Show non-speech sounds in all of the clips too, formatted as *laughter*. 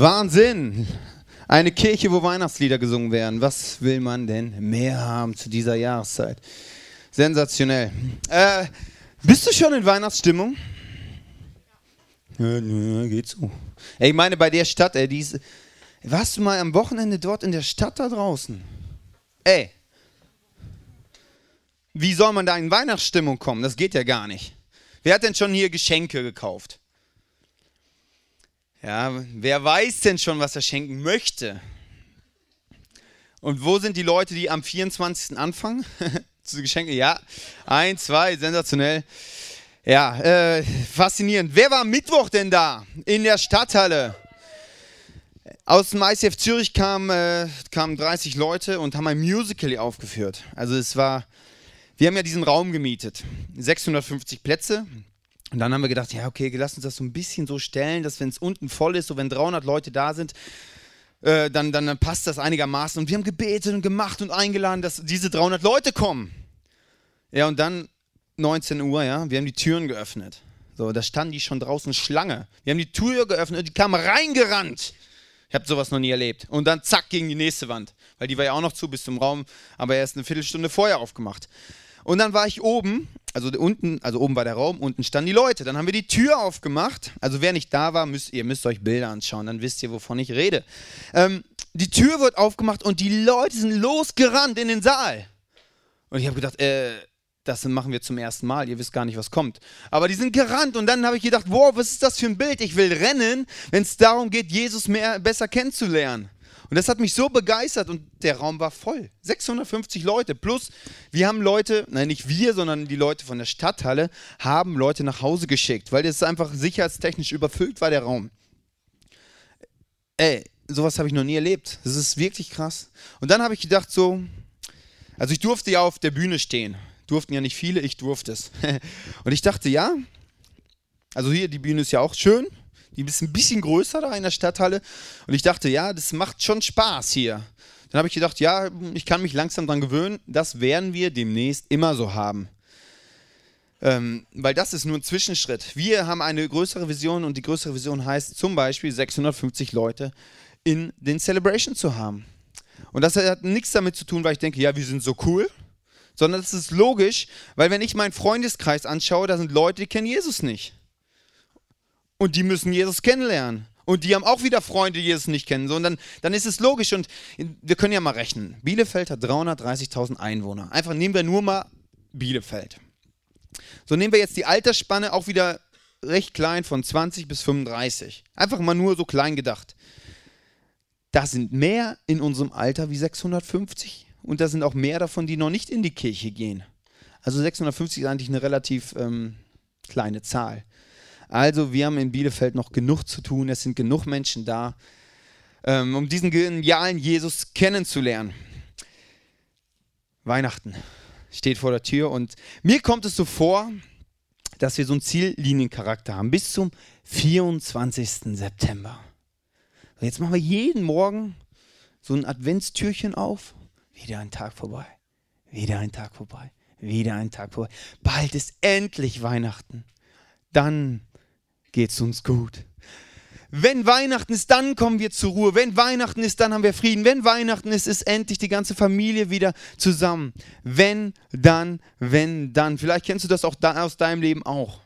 Wahnsinn! Eine Kirche, wo Weihnachtslieder gesungen werden. Was will man denn mehr haben zu dieser Jahreszeit? Sensationell. Äh, bist du schon in Weihnachtsstimmung? Ja, geht so. Ich meine, bei der Stadt, ey, die ist, warst du mal am Wochenende dort in der Stadt da draußen? Ey, wie soll man da in Weihnachtsstimmung kommen? Das geht ja gar nicht. Wer hat denn schon hier Geschenke gekauft? Ja, wer weiß denn schon, was er schenken möchte? Und wo sind die Leute, die am 24. anfangen? *laughs* zu Geschenke? Ja, ein, zwei, sensationell. Ja, äh, faszinierend. Wer war am Mittwoch denn da in der Stadthalle? Aus dem ICF Zürich kamen, äh, kamen 30 Leute und haben ein Musical aufgeführt. Also es war, wir haben ja diesen Raum gemietet, 650 Plätze. Und dann haben wir gedacht, ja, okay, lass uns das so ein bisschen so stellen, dass wenn es unten voll ist, so wenn 300 Leute da sind, äh, dann, dann, passt das einigermaßen. Und wir haben gebetet und gemacht und eingeladen, dass diese 300 Leute kommen. Ja, und dann 19 Uhr, ja, wir haben die Türen geöffnet. So, da standen die schon draußen Schlange. Wir haben die Tür geöffnet und die kamen reingerannt. Ich habe sowas noch nie erlebt. Und dann zack gegen die nächste Wand, weil die war ja auch noch zu bis zum Raum, aber erst eine Viertelstunde vorher aufgemacht. Und dann war ich oben, also unten, also oben war der Raum, unten standen die Leute. Dann haben wir die Tür aufgemacht. Also wer nicht da war, müsst, ihr müsst euch Bilder anschauen, dann wisst ihr, wovon ich rede. Ähm, die Tür wird aufgemacht und die Leute sind losgerannt in den Saal. Und ich habe gedacht, äh, das machen wir zum ersten Mal, ihr wisst gar nicht, was kommt. Aber die sind gerannt und dann habe ich gedacht, wow, was ist das für ein Bild? Ich will rennen, wenn es darum geht, Jesus mehr, besser kennenzulernen. Und das hat mich so begeistert und der Raum war voll. 650 Leute plus wir haben Leute, nein, nicht wir, sondern die Leute von der Stadthalle haben Leute nach Hause geschickt, weil das einfach sicherheitstechnisch überfüllt war, der Raum. Ey, sowas habe ich noch nie erlebt. Das ist wirklich krass. Und dann habe ich gedacht so, also ich durfte ja auf der Bühne stehen durften ja nicht viele, ich durfte es. *laughs* Und ich dachte, ja, also hier, die Bühne ist ja auch schön, die ist ein bisschen größer da in der Stadthalle. Und ich dachte, ja, das macht schon Spaß hier. Dann habe ich gedacht, ja, ich kann mich langsam daran gewöhnen, das werden wir demnächst immer so haben. Ähm, weil das ist nur ein Zwischenschritt. Wir haben eine größere Vision und die größere Vision heißt zum Beispiel 650 Leute in den Celebration zu haben. Und das hat nichts damit zu tun, weil ich denke, ja, wir sind so cool sondern es ist logisch, weil wenn ich meinen Freundeskreis anschaue, da sind Leute, die kennen Jesus nicht. Und die müssen Jesus kennenlernen. Und die haben auch wieder Freunde, die Jesus nicht kennen. So, und dann, dann ist es logisch. Und wir können ja mal rechnen. Bielefeld hat 330.000 Einwohner. Einfach nehmen wir nur mal Bielefeld. So nehmen wir jetzt die Altersspanne auch wieder recht klein von 20 bis 35. Einfach mal nur so klein gedacht. Da sind mehr in unserem Alter wie 650 und da sind auch mehr davon, die noch nicht in die Kirche gehen. Also 650 ist eigentlich eine relativ ähm, kleine Zahl. Also wir haben in Bielefeld noch genug zu tun, es sind genug Menschen da, ähm, um diesen genialen Jesus kennenzulernen. Weihnachten steht vor der Tür und mir kommt es so vor, dass wir so einen Zielliniencharakter haben bis zum 24. September. jetzt machen wir jeden Morgen so ein Adventstürchen auf wieder ein Tag vorbei. Wieder ein Tag vorbei. Wieder ein Tag vorbei. Bald ist endlich Weihnachten. Dann geht's uns gut. Wenn Weihnachten ist, dann kommen wir zur Ruhe. Wenn Weihnachten ist, dann haben wir Frieden. Wenn Weihnachten ist, ist endlich die ganze Familie wieder zusammen. Wenn, dann, wenn, dann. Vielleicht kennst du das auch aus deinem Leben auch.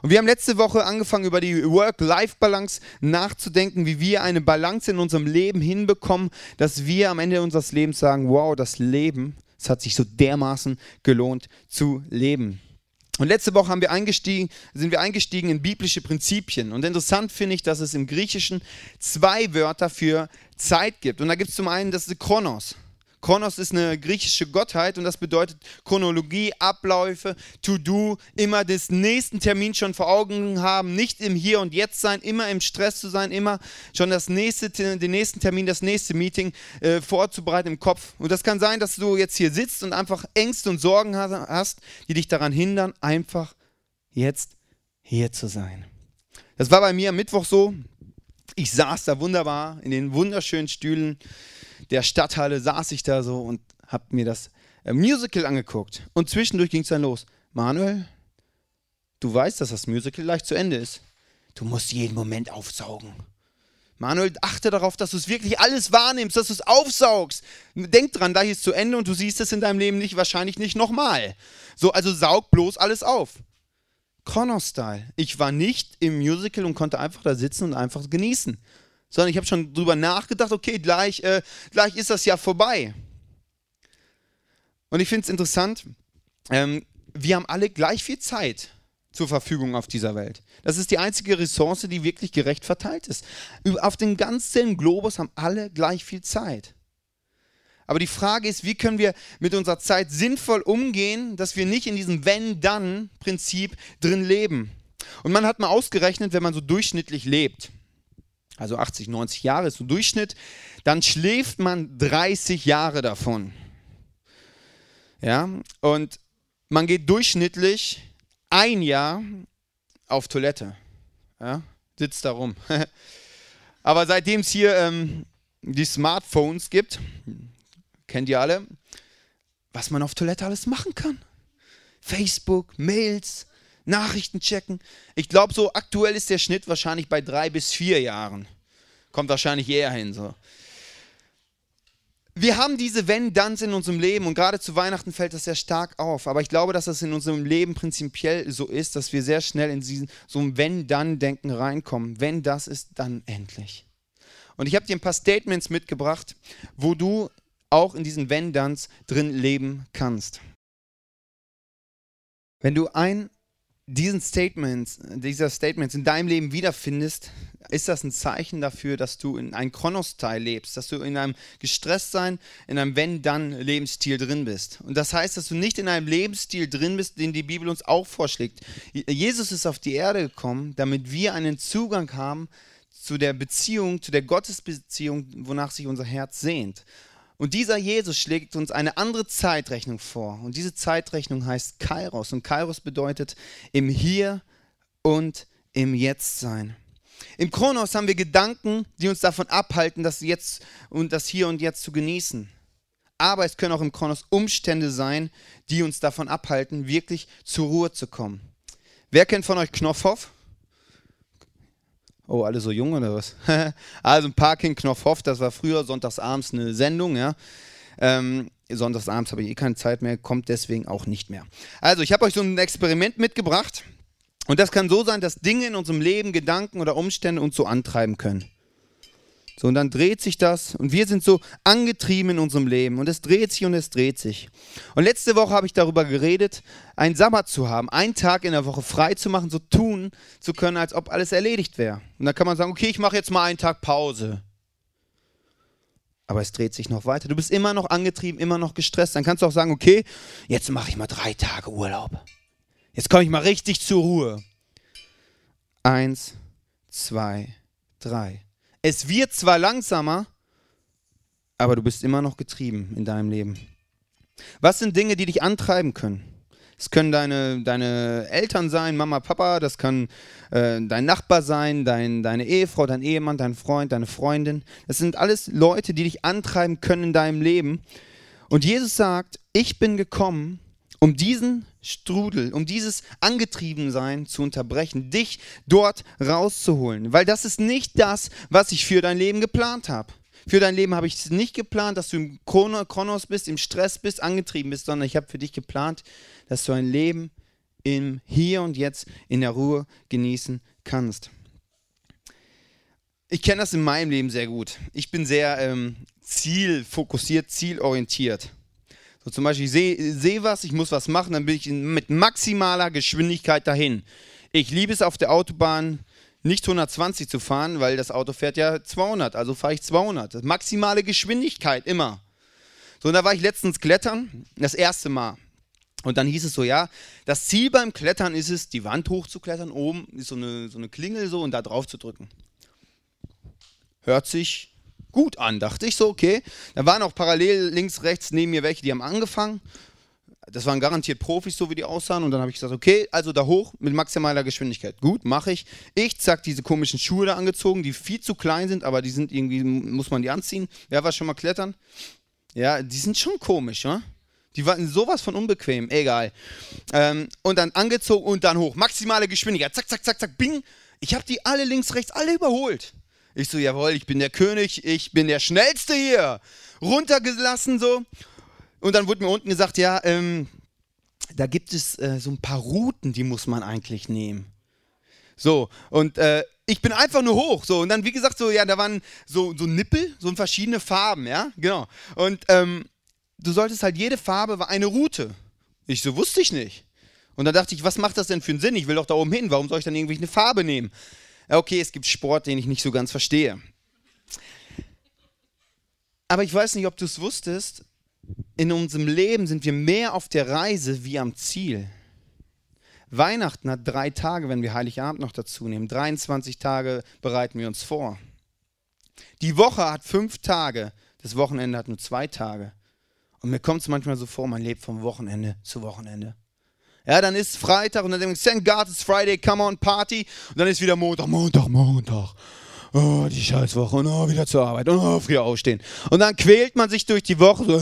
Und wir haben letzte Woche angefangen, über die Work-Life-Balance nachzudenken, wie wir eine Balance in unserem Leben hinbekommen, dass wir am Ende unseres Lebens sagen, wow, das Leben, es hat sich so dermaßen gelohnt zu leben. Und letzte Woche haben wir eingestiegen, sind wir eingestiegen in biblische Prinzipien. Und interessant finde ich, dass es im Griechischen zwei Wörter für Zeit gibt. Und da gibt es zum einen das Chronos. Kronos ist eine griechische Gottheit und das bedeutet Chronologie, Abläufe, To-Do, immer des nächsten Termin schon vor Augen haben, nicht im Hier und Jetzt sein, immer im Stress zu sein, immer schon das nächste, den nächsten Termin, das nächste Meeting äh, vorzubereiten im Kopf. Und das kann sein, dass du jetzt hier sitzt und einfach Ängste und Sorgen hast, die dich daran hindern, einfach jetzt hier zu sein. Das war bei mir am Mittwoch so. Ich saß da wunderbar in den wunderschönen Stühlen der Stadthalle saß ich da so und habe mir das äh, Musical angeguckt. Und zwischendurch ging es dann los. Manuel, du weißt, dass das Musical leicht zu Ende ist. Du musst jeden Moment aufsaugen. Manuel, achte darauf, dass du es wirklich alles wahrnimmst, dass du es aufsaugst. Denk dran, da hier ist zu Ende und du siehst es in deinem Leben nicht, wahrscheinlich nicht nochmal. So, also saug bloß alles auf. Chrono-Style. Ich war nicht im Musical und konnte einfach da sitzen und einfach genießen. Sondern ich habe schon drüber nachgedacht, okay, gleich, äh, gleich ist das ja vorbei. Und ich finde es interessant, ähm, wir haben alle gleich viel Zeit zur Verfügung auf dieser Welt. Das ist die einzige Ressource, die wirklich gerecht verteilt ist. Auf dem ganzen Globus haben alle gleich viel Zeit. Aber die Frage ist, wie können wir mit unserer Zeit sinnvoll umgehen, dass wir nicht in diesem Wenn-Dann-Prinzip drin leben. Und man hat mal ausgerechnet, wenn man so durchschnittlich lebt, also 80, 90 Jahre ist so Durchschnitt, dann schläft man 30 Jahre davon. Ja, und man geht durchschnittlich ein Jahr auf Toilette. Ja, sitzt da rum. *laughs* Aber seitdem es hier ähm, die Smartphones gibt, kennt ihr alle, was man auf Toilette alles machen kann. Facebook, Mails, Nachrichten checken. Ich glaube, so aktuell ist der Schnitt wahrscheinlich bei drei bis vier Jahren. Kommt wahrscheinlich eher hin. So wir haben diese Wenn-Danns in unserem Leben und gerade zu Weihnachten fällt das sehr stark auf. Aber ich glaube, dass das in unserem Leben prinzipiell so ist, dass wir sehr schnell in diesen, so ein Wenn-Dann-Denken reinkommen. Wenn das ist, dann endlich. Und ich habe dir ein paar Statements mitgebracht, wo du auch in diesen Wenn-Danns drin leben kannst. Wenn du ein diesen Statements, dieser Statements in deinem Leben wiederfindest, ist das ein Zeichen dafür, dass du in einem Chronosteil lebst, dass du in einem Gestresstsein, in einem Wenn-Dann-Lebensstil drin bist. Und das heißt, dass du nicht in einem Lebensstil drin bist, den die Bibel uns auch vorschlägt. Jesus ist auf die Erde gekommen, damit wir einen Zugang haben zu der Beziehung, zu der Gottesbeziehung, wonach sich unser Herz sehnt. Und dieser Jesus schlägt uns eine andere Zeitrechnung vor. Und diese Zeitrechnung heißt Kairos. Und Kairos bedeutet im Hier und im Jetzt sein. Im Kronos haben wir Gedanken, die uns davon abhalten, das Jetzt und das Hier und Jetzt zu genießen. Aber es können auch im Kronos Umstände sein, die uns davon abhalten, wirklich zur Ruhe zu kommen. Wer kennt von euch Knopfhoff? Oh, alle so jung oder was? *laughs* also ein Parking Knopfhoff, das war früher sonntagsabends eine Sendung, ja. Ähm, sonntagsabends habe ich eh keine Zeit mehr, kommt deswegen auch nicht mehr. Also, ich habe euch so ein Experiment mitgebracht. Und das kann so sein, dass Dinge in unserem Leben, Gedanken oder Umstände uns so antreiben können. So, und dann dreht sich das und wir sind so angetrieben in unserem Leben und es dreht sich und es dreht sich. Und letzte Woche habe ich darüber geredet, einen Sabbat zu haben, einen Tag in der Woche frei zu machen, so tun zu können, als ob alles erledigt wäre. Und dann kann man sagen, okay, ich mache jetzt mal einen Tag Pause. Aber es dreht sich noch weiter. Du bist immer noch angetrieben, immer noch gestresst. Dann kannst du auch sagen, okay, jetzt mache ich mal drei Tage Urlaub. Jetzt komme ich mal richtig zur Ruhe. Eins, zwei, drei. Es wird zwar langsamer, aber du bist immer noch getrieben in deinem Leben. Was sind Dinge, die dich antreiben können? Es können deine, deine Eltern sein, Mama, Papa, das kann äh, dein Nachbar sein, dein, deine Ehefrau, dein Ehemann, dein Freund, deine Freundin. Das sind alles Leute, die dich antreiben können in deinem Leben. Und Jesus sagt, ich bin gekommen, um diesen Strudel, um dieses Angetriebensein zu unterbrechen, dich dort rauszuholen. Weil das ist nicht das, was ich für dein Leben geplant habe. Für dein Leben habe ich es nicht geplant, dass du im Chronos bist, im Stress bist, angetrieben bist, sondern ich habe für dich geplant, dass du ein Leben im Hier und Jetzt in der Ruhe genießen kannst. Ich kenne das in meinem Leben sehr gut. Ich bin sehr ähm, zielfokussiert, zielorientiert. So zum Beispiel, ich sehe seh was, ich muss was machen, dann bin ich mit maximaler Geschwindigkeit dahin. Ich liebe es auf der Autobahn nicht 120 zu fahren, weil das Auto fährt ja 200, also fahre ich 200. Das maximale Geschwindigkeit immer. So, und da war ich letztens klettern, das erste Mal. Und dann hieß es so, ja, das Ziel beim Klettern ist es, die Wand hochzuklettern, oben ist so eine, so eine Klingel so und da drauf zu drücken. Hört sich gut an, dachte ich so, okay. Da waren auch parallel links, rechts neben mir welche, die haben angefangen. Das waren garantiert Profis, so wie die aussahen. Und dann habe ich gesagt, okay, also da hoch mit maximaler Geschwindigkeit. Gut, mache ich. Ich, zack, diese komischen Schuhe da angezogen, die viel zu klein sind, aber die sind irgendwie, muss man die anziehen. Wer war schon mal klettern? Ja, die sind schon komisch, ne? Die waren sowas von unbequem, egal. Ähm, und dann angezogen und dann hoch. Maximale Geschwindigkeit. Zack, zack, zack, zack, bing. Ich habe die alle links, rechts, alle überholt. Ich so, jawohl, ich bin der König, ich bin der Schnellste hier. Runtergelassen so. Und dann wurde mir unten gesagt, ja, ähm, da gibt es äh, so ein paar Routen, die muss man eigentlich nehmen. So, und äh, ich bin einfach nur hoch. So, und dann, wie gesagt, so, ja, da waren so, so Nippel, so verschiedene Farben, ja, genau. Und ähm, du solltest halt, jede Farbe war eine Route. Ich so, wusste ich nicht. Und dann dachte ich, was macht das denn für einen Sinn? Ich will doch da oben hin, warum soll ich dann irgendwie eine Farbe nehmen? Okay, es gibt Sport, den ich nicht so ganz verstehe. Aber ich weiß nicht, ob du es wusstest, in unserem Leben sind wir mehr auf der Reise wie am Ziel. Weihnachten hat drei Tage, wenn wir Heiligabend noch dazu nehmen. 23 Tage bereiten wir uns vor. Die Woche hat fünf Tage, das Wochenende hat nur zwei Tage. Und mir kommt es manchmal so vor, man lebt vom Wochenende zu Wochenende. Ja, dann ist Freitag und dann denke ich, thank God it's Friday, come on, Party. Und dann ist wieder Montag, Montag, Montag. Oh, die Scheißwoche und oh, wieder zur Arbeit und oh, früher aufstehen. Und dann quält man sich durch die Woche so,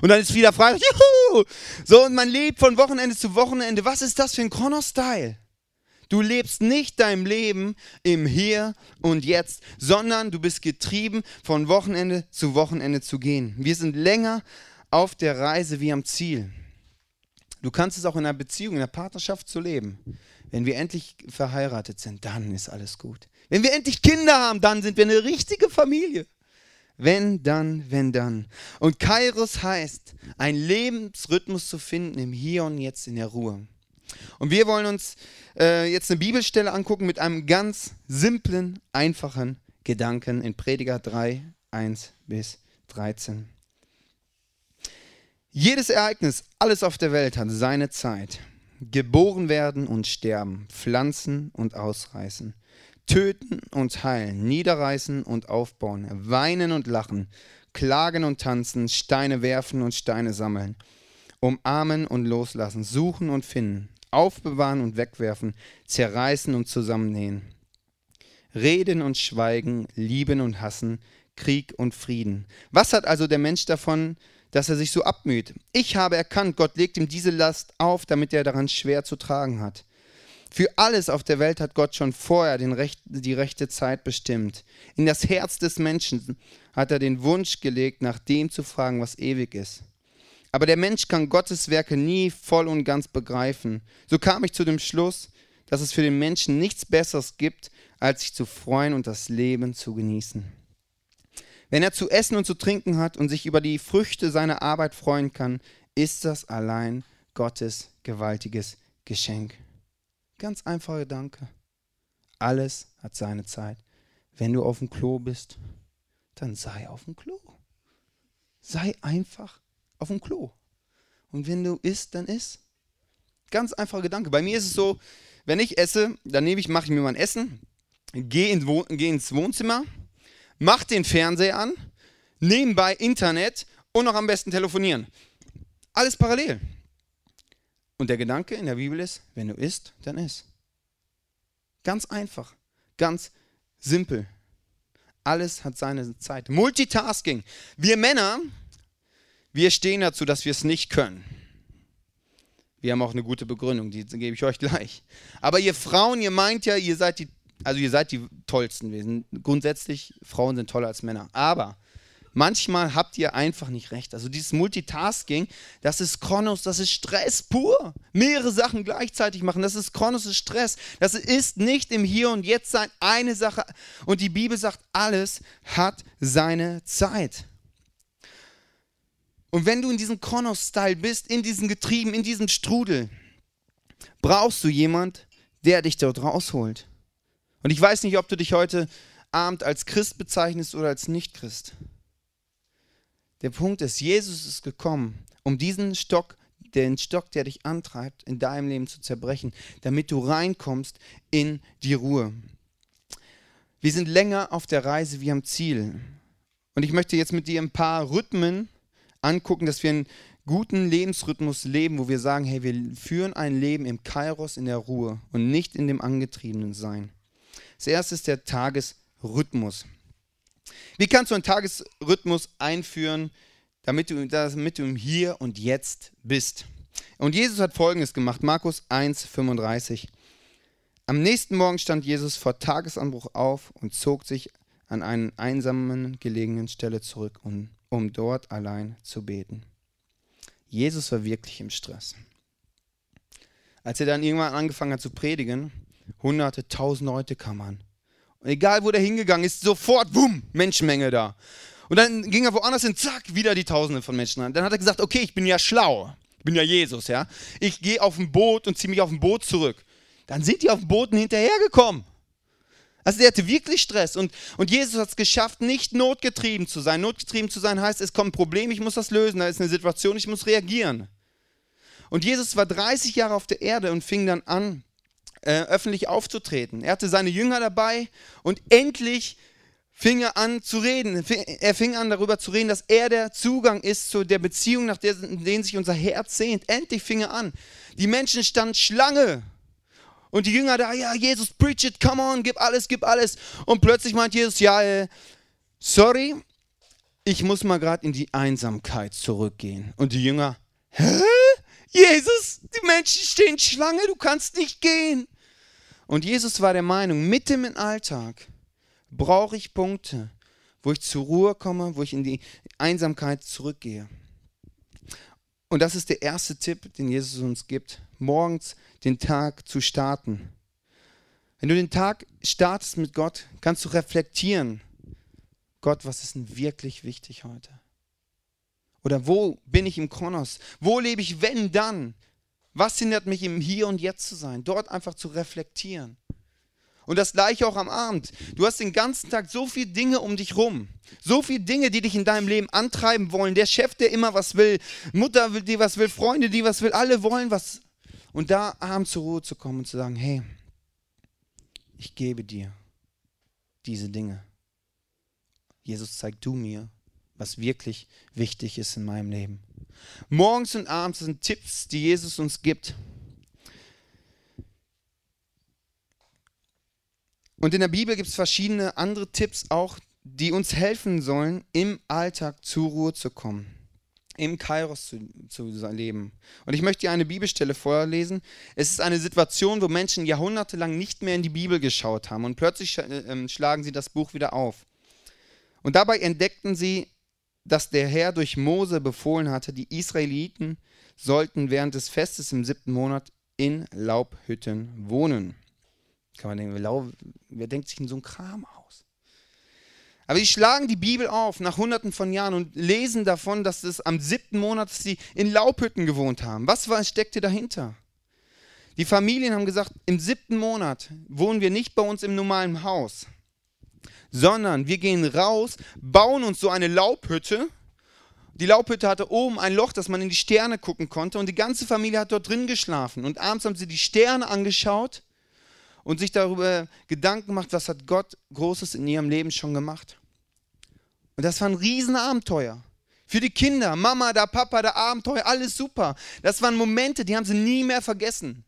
und dann ist wieder Freitag. Juhu! So, und man lebt von Wochenende zu Wochenende. Was ist das für ein Chrono-Style? Du lebst nicht dein Leben im Hier und Jetzt, sondern du bist getrieben, von Wochenende zu Wochenende zu gehen. Wir sind länger auf der Reise wie am Ziel. Du kannst es auch in einer Beziehung, in einer Partnerschaft zu leben. Wenn wir endlich verheiratet sind, dann ist alles gut. Wenn wir endlich Kinder haben, dann sind wir eine richtige Familie. Wenn dann, wenn dann. Und Kairos heißt, einen Lebensrhythmus zu finden im Hier und Jetzt in der Ruhe. Und wir wollen uns äh, jetzt eine Bibelstelle angucken mit einem ganz simplen, einfachen Gedanken in Prediger 3, 1 bis 13. Jedes Ereignis, alles auf der Welt hat seine Zeit. Geboren werden und sterben, pflanzen und ausreißen, töten und heilen, niederreißen und aufbauen, weinen und lachen, klagen und tanzen, Steine werfen und Steine sammeln, umarmen und loslassen, suchen und finden, aufbewahren und wegwerfen, zerreißen und zusammennähen, reden und schweigen, lieben und hassen, Krieg und Frieden. Was hat also der Mensch davon, dass er sich so abmüht? Ich habe erkannt, Gott legt ihm diese Last auf, damit er daran schwer zu tragen hat. Für alles auf der Welt hat Gott schon vorher Recht, die rechte Zeit bestimmt. In das Herz des Menschen hat er den Wunsch gelegt, nach dem zu fragen, was ewig ist. Aber der Mensch kann Gottes Werke nie voll und ganz begreifen. So kam ich zu dem Schluss, dass es für den Menschen nichts Besseres gibt, als sich zu freuen und das Leben zu genießen. Wenn er zu essen und zu trinken hat und sich über die Früchte seiner Arbeit freuen kann, ist das allein Gottes gewaltiges Geschenk. Ganz einfacher Gedanke. Alles hat seine Zeit. Wenn du auf dem Klo bist, dann sei auf dem Klo. Sei einfach auf dem Klo. Und wenn du isst, dann isst. Ganz einfacher Gedanke. Bei mir ist es so, wenn ich esse, dann nehme ich, mache ich mir mein Essen, gehe ins, geh ins Wohnzimmer, mache den Fernseher an, nebenbei Internet und noch am besten telefonieren. Alles parallel. Und der Gedanke in der Bibel ist, wenn du isst, dann isst. Ganz einfach, ganz simpel. Alles hat seine Zeit. Multitasking. Wir Männer, wir stehen dazu, dass wir es nicht können. Wir haben auch eine gute Begründung, die gebe ich euch gleich. Aber ihr Frauen, ihr meint ja, ihr seid die, also ihr seid die tollsten. Sind grundsätzlich, Frauen sind toller als Männer. Aber Manchmal habt ihr einfach nicht recht. Also dieses Multitasking, das ist Kronos, das ist Stress pur. Mehrere Sachen gleichzeitig machen, das ist Kronos, das ist Stress. Das ist nicht im Hier und Jetzt sein, eine Sache. Und die Bibel sagt, alles hat seine Zeit. Und wenn du in diesem Kronos-Style bist, in diesem Getrieben, in diesem Strudel, brauchst du jemand, der dich dort rausholt. Und ich weiß nicht, ob du dich heute Abend als Christ bezeichnest oder als Nicht-Christ. Der Punkt ist, Jesus ist gekommen, um diesen Stock, den Stock, der dich antreibt, in deinem Leben zu zerbrechen, damit du reinkommst in die Ruhe. Wir sind länger auf der Reise wie am Ziel. Und ich möchte jetzt mit dir ein paar Rhythmen angucken, dass wir einen guten Lebensrhythmus leben, wo wir sagen, hey, wir führen ein Leben im Kairos, in der Ruhe und nicht in dem angetriebenen Sein. Das erste ist der Tagesrhythmus. Wie kannst du einen Tagesrhythmus einführen, damit du, damit du im Hier und Jetzt bist? Und Jesus hat Folgendes gemacht, Markus 1, 35. Am nächsten Morgen stand Jesus vor Tagesanbruch auf und zog sich an einen einsamen gelegenen Stelle zurück, um, um dort allein zu beten. Jesus war wirklich im Stress. Als er dann irgendwann angefangen hat zu predigen, hunderte, tausend Leute kamen an. Und egal, wo der hingegangen ist, sofort, wumm, Menschenmenge da. Und dann ging er woanders hin, zack, wieder die Tausende von Menschen an. Dann hat er gesagt, okay, ich bin ja schlau. Ich bin ja Jesus, ja. Ich gehe auf ein Boot und ziehe mich auf ein Boot zurück. Dann sind die auf dem Booten hinterhergekommen. Also der hatte wirklich Stress. Und, und Jesus hat es geschafft, nicht notgetrieben zu sein. Notgetrieben zu sein heißt, es kommt ein Problem, ich muss das lösen. Da ist eine Situation, ich muss reagieren. Und Jesus war 30 Jahre auf der Erde und fing dann an, äh, öffentlich aufzutreten. Er hatte seine Jünger dabei und endlich fing er an zu reden. Er fing an darüber zu reden, dass er der Zugang ist zu der Beziehung, nach der, denen sich unser Herz sehnt. Endlich fing er an. Die Menschen standen Schlange. Und die Jünger da, ja, Jesus, preach it, come on, gib alles, gib alles. Und plötzlich meint Jesus, ja, äh, sorry, ich muss mal gerade in die Einsamkeit zurückgehen. Und die Jünger, hä? Jesus, die Menschen stehen Schlange, du kannst nicht gehen. Und Jesus war der Meinung, mitten im Alltag brauche ich Punkte, wo ich zur Ruhe komme, wo ich in die Einsamkeit zurückgehe. Und das ist der erste Tipp, den Jesus uns gibt, morgens den Tag zu starten. Wenn du den Tag startest mit Gott, kannst du reflektieren, Gott, was ist denn wirklich wichtig heute? Oder wo bin ich im Kronos? Wo lebe ich, wenn dann? Was hindert mich im Hier und Jetzt zu sein? Dort einfach zu reflektieren. Und das gleiche auch am Abend. Du hast den ganzen Tag so viele Dinge um dich rum. So viele Dinge, die dich in deinem Leben antreiben wollen. Der Chef, der immer was will. Mutter, die was will. Freunde, die was will. Alle wollen was. Und da abends zur Ruhe zu kommen und zu sagen, hey, ich gebe dir diese Dinge. Jesus, zeig du mir, was wirklich wichtig ist in meinem Leben. Morgens und abends sind Tipps, die Jesus uns gibt. Und in der Bibel gibt es verschiedene andere Tipps auch, die uns helfen sollen, im Alltag zur Ruhe zu kommen, im Kairos zu, zu leben. Und ich möchte dir eine Bibelstelle vorlesen. Es ist eine Situation, wo Menschen jahrhundertelang nicht mehr in die Bibel geschaut haben und plötzlich äh, ähm, schlagen sie das Buch wieder auf. Und dabei entdeckten sie, dass der Herr durch Mose befohlen hatte, die Israeliten sollten während des Festes im siebten Monat in Laubhütten wohnen. Kann man denken, wer denkt sich in so einen Kram aus? Aber sie schlagen die Bibel auf nach hunderten von Jahren und lesen davon, dass es am siebten Monat dass sie in Laubhütten gewohnt haben. Was war, steckte dahinter? Die Familien haben gesagt, im siebten Monat wohnen wir nicht bei uns im normalen Haus, sondern wir gehen raus, bauen uns so eine Laubhütte. Die Laubhütte hatte oben ein Loch, dass man in die Sterne gucken konnte und die ganze Familie hat dort drin geschlafen. Und abends haben sie die Sterne angeschaut und sich darüber Gedanken macht, was hat Gott Großes in ihrem Leben schon gemacht. Und das war ein Riesenabenteuer. Für die Kinder, Mama, da Papa, da Abenteuer, alles super. Das waren Momente, die haben sie nie mehr vergessen.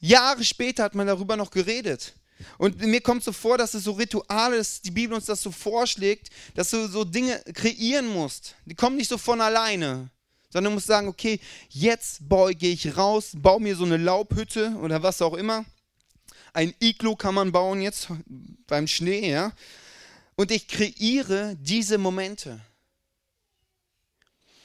Jahre später hat man darüber noch geredet. Und mir kommt so vor, dass es so Rituale ist, die Bibel uns das so vorschlägt, dass du so Dinge kreieren musst. Die kommen nicht so von alleine, sondern du musst sagen, okay, jetzt gehe ich raus, baue mir so eine Laubhütte oder was auch immer ein Iglo kann man bauen jetzt beim Schnee, ja. Und ich kreiere diese Momente.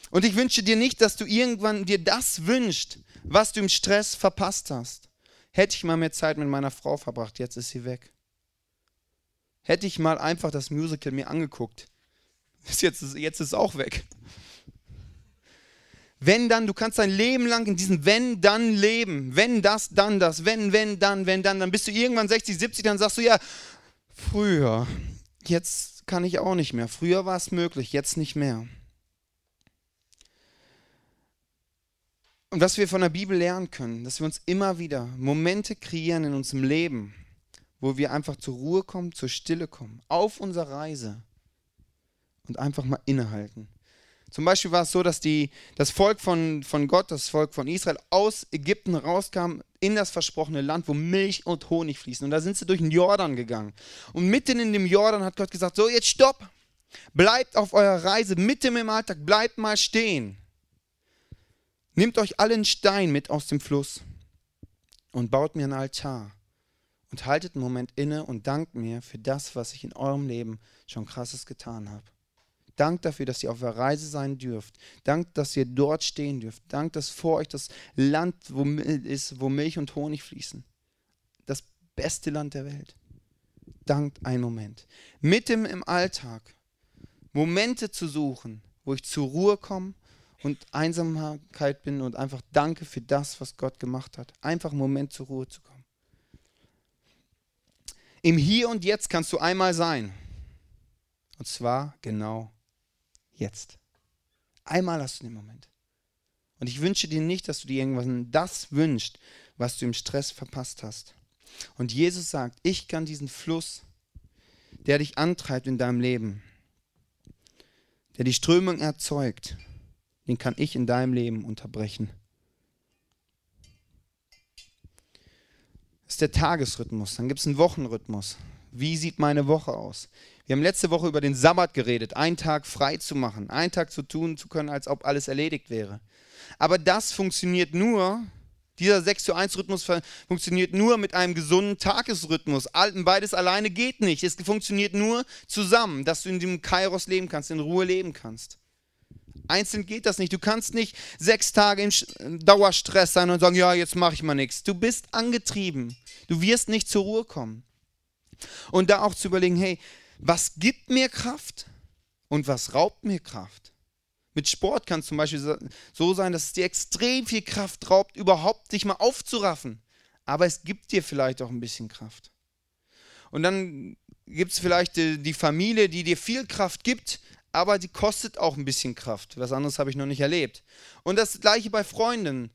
Und ich wünsche dir nicht, dass du irgendwann dir das wünschst, was du im Stress verpasst hast. Hätte ich mal mehr Zeit mit meiner Frau verbracht, jetzt ist sie weg. Hätte ich mal einfach das Musical mir angeguckt, jetzt, jetzt ist es auch weg. Wenn dann, du kannst dein Leben lang in diesem Wenn dann leben. Wenn das, dann das. Wenn, wenn, dann, wenn dann. Dann bist du irgendwann 60, 70, dann sagst du ja, früher, jetzt kann ich auch nicht mehr. Früher war es möglich, jetzt nicht mehr. Und was wir von der Bibel lernen können, dass wir uns immer wieder Momente kreieren in unserem Leben, wo wir einfach zur Ruhe kommen, zur Stille kommen, auf unserer Reise und einfach mal innehalten. Zum Beispiel war es so, dass die, das Volk von, von Gott, das Volk von Israel aus Ägypten rauskam in das versprochene Land, wo Milch und Honig fließen. Und da sind sie durch den Jordan gegangen. Und mitten in dem Jordan hat Gott gesagt, so jetzt stopp, bleibt auf eurer Reise, mitten im Alltag, bleibt mal stehen. Nehmt euch allen Stein mit aus dem Fluss und baut mir einen Altar und haltet einen Moment inne und dankt mir für das, was ich in eurem Leben schon krasses getan habe. Dank dafür, dass ihr auf der Reise sein dürft. Dank, dass ihr dort stehen dürft. Dank, dass vor euch das Land wo, ist, wo Milch und Honig fließen. Das beste Land der Welt. Dankt einen Moment. Mitten im Alltag Momente zu suchen, wo ich zur Ruhe komme und Einsamkeit bin und einfach danke für das, was Gott gemacht hat. Einfach einen Moment zur Ruhe zu kommen. Im Hier und Jetzt kannst du einmal sein. Und zwar genau jetzt. Einmal hast du den Moment. Und ich wünsche dir nicht, dass du dir irgendwann das wünschst, was du im Stress verpasst hast. Und Jesus sagt, ich kann diesen Fluss, der dich antreibt in deinem Leben, der die Strömung erzeugt, den kann ich in deinem Leben unterbrechen. Das ist der Tagesrhythmus, dann gibt es einen Wochenrhythmus. Wie sieht meine Woche aus? Wir haben letzte Woche über den Sabbat geredet, einen Tag frei zu machen, einen Tag zu tun zu können, als ob alles erledigt wäre. Aber das funktioniert nur, dieser 6 zu 1 Rhythmus funktioniert nur mit einem gesunden Tagesrhythmus. Beides alleine geht nicht. Es funktioniert nur zusammen, dass du in dem Kairos leben kannst, in Ruhe leben kannst. Einzeln geht das nicht. Du kannst nicht sechs Tage im Dauerstress sein und sagen, ja, jetzt mache ich mal nichts. Du bist angetrieben. Du wirst nicht zur Ruhe kommen. Und da auch zu überlegen, hey, was gibt mir Kraft und was raubt mir Kraft? Mit Sport kann es zum Beispiel so sein, dass es dir extrem viel Kraft raubt, überhaupt dich mal aufzuraffen. Aber es gibt dir vielleicht auch ein bisschen Kraft. Und dann gibt es vielleicht die Familie, die dir viel Kraft gibt, aber die kostet auch ein bisschen Kraft. Was anderes habe ich noch nicht erlebt. Und das gleiche bei Freunden.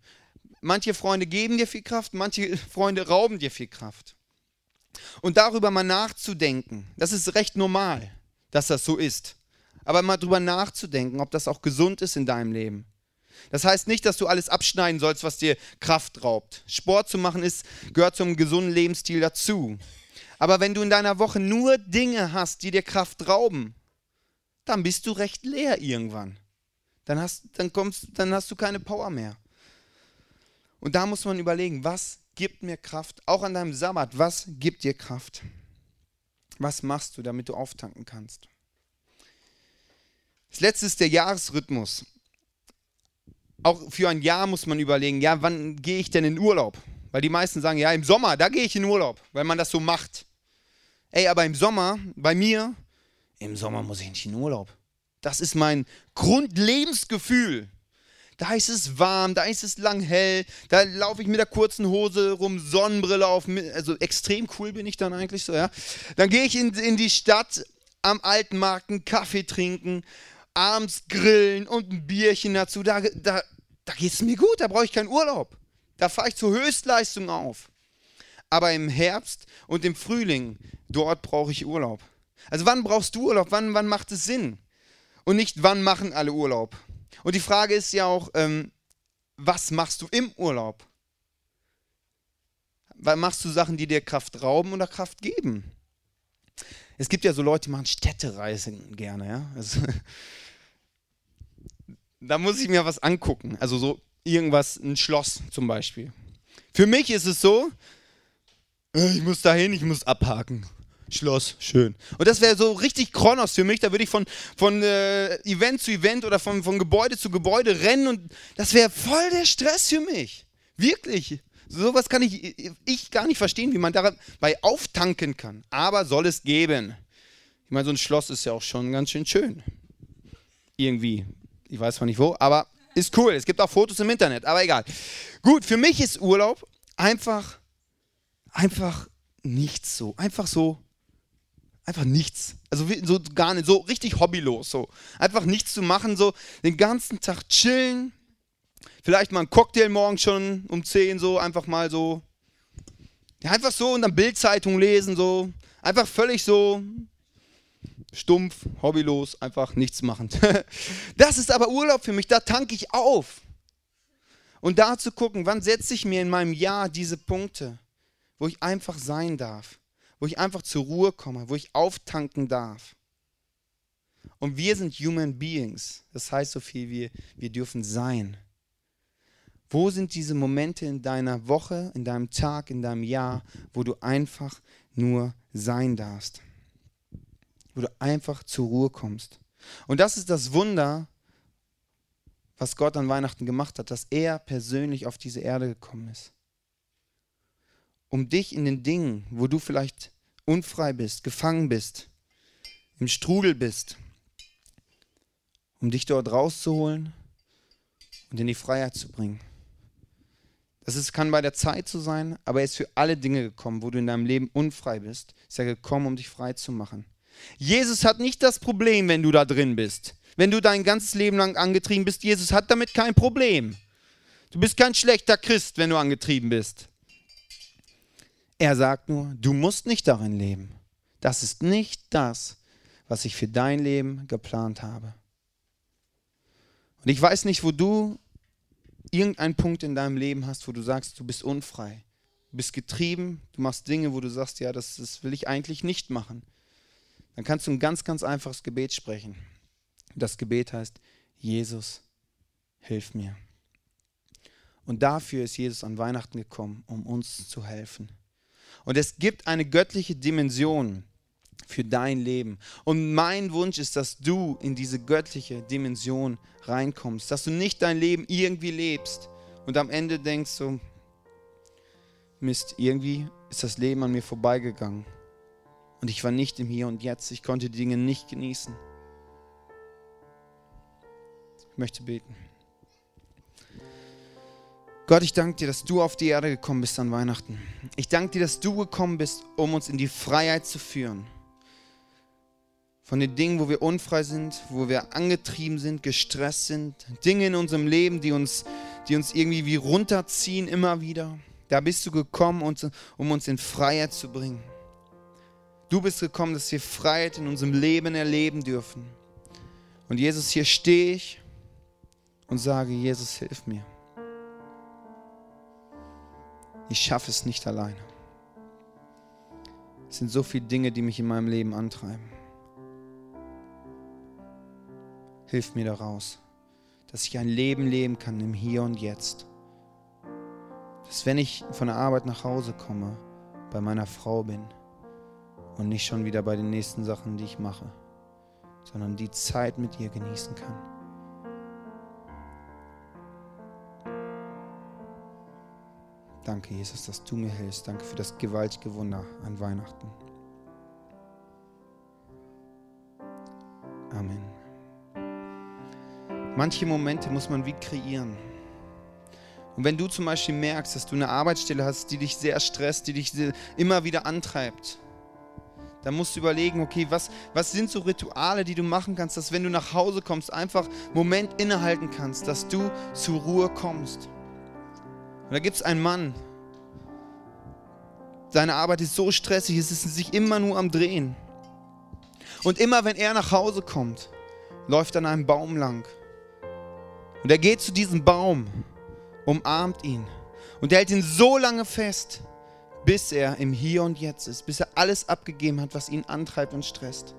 Manche Freunde geben dir viel Kraft, manche *laughs* Freunde rauben dir viel Kraft. Und darüber mal nachzudenken, das ist recht normal, dass das so ist aber mal drüber nachzudenken, ob das auch gesund ist in deinem Leben. Das heißt nicht, dass du alles abschneiden sollst, was dir Kraft raubt. Sport zu machen ist, gehört zum gesunden Lebensstil dazu. Aber wenn du in deiner Woche nur Dinge hast, die dir Kraft rauben, dann bist du recht leer irgendwann. Dann hast, dann kommst, dann hast du keine Power mehr. Und da muss man überlegen, was gibt mir Kraft? Auch an deinem Sabbat, was gibt dir Kraft? Was machst du, damit du auftanken kannst? Das letzte ist der Jahresrhythmus. Auch für ein Jahr muss man überlegen, ja, wann gehe ich denn in Urlaub? Weil die meisten sagen, ja, im Sommer, da gehe ich in Urlaub, weil man das so macht. Ey, aber im Sommer, bei mir, im Sommer muss ich nicht in Urlaub. Das ist mein Grundlebensgefühl. Da ist es warm, da ist es lang hell, da laufe ich mit der kurzen Hose rum, Sonnenbrille auf, also extrem cool bin ich dann eigentlich so, ja. Dann gehe ich in, in die Stadt am alten Kaffee trinken abends grillen und ein Bierchen dazu, da, da, da geht es mir gut, da brauche ich keinen Urlaub. Da fahre ich zur Höchstleistung auf. Aber im Herbst und im Frühling, dort brauche ich Urlaub. Also wann brauchst du Urlaub? Wann, wann macht es Sinn? Und nicht, wann machen alle Urlaub? Und die Frage ist ja auch, ähm, was machst du im Urlaub? Machst du Sachen, die dir Kraft rauben oder Kraft geben? Es gibt ja so Leute, die machen Städtereisen gerne, ja. Also, *laughs* da muss ich mir was angucken. Also so irgendwas, ein Schloss zum Beispiel. Für mich ist es so, äh, ich muss dahin, ich muss abhaken. Schloss, schön. Und das wäre so richtig Kronos für mich. Da würde ich von, von äh, Event zu Event oder von, von Gebäude zu Gebäude rennen und das wäre voll der Stress für mich. Wirklich. Sowas kann ich, ich gar nicht verstehen, wie man dabei auftanken kann. Aber soll es geben. Ich meine, so ein Schloss ist ja auch schon ganz schön schön. Irgendwie. Ich weiß zwar nicht wo, aber ist cool. Es gibt auch Fotos im Internet, aber egal. Gut, für mich ist Urlaub einfach, einfach nichts so. Einfach so, einfach nichts. Also so gar nicht, so richtig hobbylos. So. Einfach nichts zu machen, so den ganzen Tag chillen. Vielleicht mal einen Cocktail morgen schon um 10, so einfach mal so. Ja, einfach so und dann Bildzeitung lesen, so. Einfach völlig so stumpf, hobbylos, einfach nichts machen. *laughs* Das ist aber Urlaub für mich, da tanke ich auf. Und da zu gucken, wann setze ich mir in meinem Jahr diese Punkte, wo ich einfach sein darf, wo ich einfach zur Ruhe komme, wo ich auftanken darf. Und wir sind Human Beings. Das heißt so viel wie, wir dürfen sein. Wo sind diese Momente in deiner Woche, in deinem Tag, in deinem Jahr, wo du einfach nur sein darfst? Wo du einfach zur Ruhe kommst. Und das ist das Wunder, was Gott an Weihnachten gemacht hat, dass er persönlich auf diese Erde gekommen ist. Um dich in den Dingen, wo du vielleicht unfrei bist, gefangen bist, im Strudel bist, um dich dort rauszuholen und in die Freiheit zu bringen. Das ist, kann bei der Zeit so sein, aber er ist für alle Dinge gekommen, wo du in deinem Leben unfrei bist. Ist er gekommen, um dich frei zu machen. Jesus hat nicht das Problem, wenn du da drin bist. Wenn du dein ganzes Leben lang angetrieben bist, Jesus hat damit kein Problem. Du bist kein schlechter Christ, wenn du angetrieben bist. Er sagt nur, du musst nicht darin leben. Das ist nicht das, was ich für dein Leben geplant habe. Und ich weiß nicht, wo du irgendeinen Punkt in deinem Leben hast, wo du sagst, du bist unfrei. Du bist getrieben, du machst Dinge, wo du sagst, ja, das, das will ich eigentlich nicht machen. Dann kannst du ein ganz, ganz einfaches Gebet sprechen. Das Gebet heißt, Jesus, hilf mir. Und dafür ist Jesus an Weihnachten gekommen, um uns zu helfen. Und es gibt eine göttliche Dimension für dein Leben. Und mein Wunsch ist, dass du in diese göttliche Dimension reinkommst, dass du nicht dein Leben irgendwie lebst und am Ende denkst so, Mist, irgendwie ist das Leben an mir vorbeigegangen und ich war nicht im Hier und Jetzt, ich konnte die Dinge nicht genießen. Ich möchte beten. Gott, ich danke dir, dass du auf die Erde gekommen bist an Weihnachten. Ich danke dir, dass du gekommen bist, um uns in die Freiheit zu führen von den Dingen, wo wir unfrei sind, wo wir angetrieben sind, gestresst sind, Dinge in unserem Leben, die uns, die uns irgendwie wie runterziehen immer wieder. Da bist du gekommen, um uns in Freiheit zu bringen. Du bist gekommen, dass wir Freiheit in unserem Leben erleben dürfen. Und Jesus, hier stehe ich und sage, Jesus, hilf mir. Ich schaffe es nicht alleine. Es sind so viele Dinge, die mich in meinem Leben antreiben. Hilf mir daraus, dass ich ein Leben leben kann im Hier und Jetzt. Dass wenn ich von der Arbeit nach Hause komme, bei meiner Frau bin und nicht schon wieder bei den nächsten Sachen, die ich mache, sondern die Zeit mit ihr genießen kann. Danke, Jesus, dass du mir hilfst. Danke für das gewaltige Wunder an Weihnachten. Amen. Manche Momente muss man wie kreieren. Und wenn du zum Beispiel merkst, dass du eine Arbeitsstelle hast, die dich sehr stresst, die dich immer wieder antreibt, dann musst du überlegen, okay, was, was sind so Rituale, die du machen kannst, dass wenn du nach Hause kommst, einfach einen Moment innehalten kannst, dass du zur Ruhe kommst. Und da gibt es einen Mann, seine Arbeit ist so stressig, es ist sich immer nur am Drehen. Und immer wenn er nach Hause kommt, läuft er an einem Baum lang und er geht zu diesem Baum, umarmt ihn und er hält ihn so lange fest, bis er im Hier und Jetzt ist, bis er alles abgegeben hat, was ihn antreibt und stresst.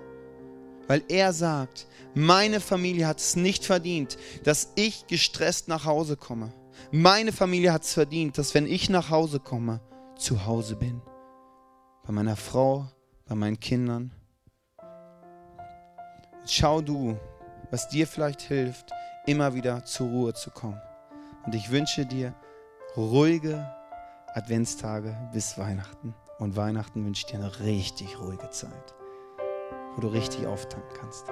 Weil er sagt, meine Familie hat es nicht verdient, dass ich gestresst nach Hause komme. Meine Familie hat es verdient, dass wenn ich nach Hause komme, zu Hause bin. Bei meiner Frau, bei meinen Kindern. schau du, was dir vielleicht hilft, immer wieder zur Ruhe zu kommen. Und ich wünsche dir ruhige Adventstage bis Weihnachten. Und Weihnachten wünsche ich dir eine richtig ruhige Zeit, wo du richtig auftanken kannst.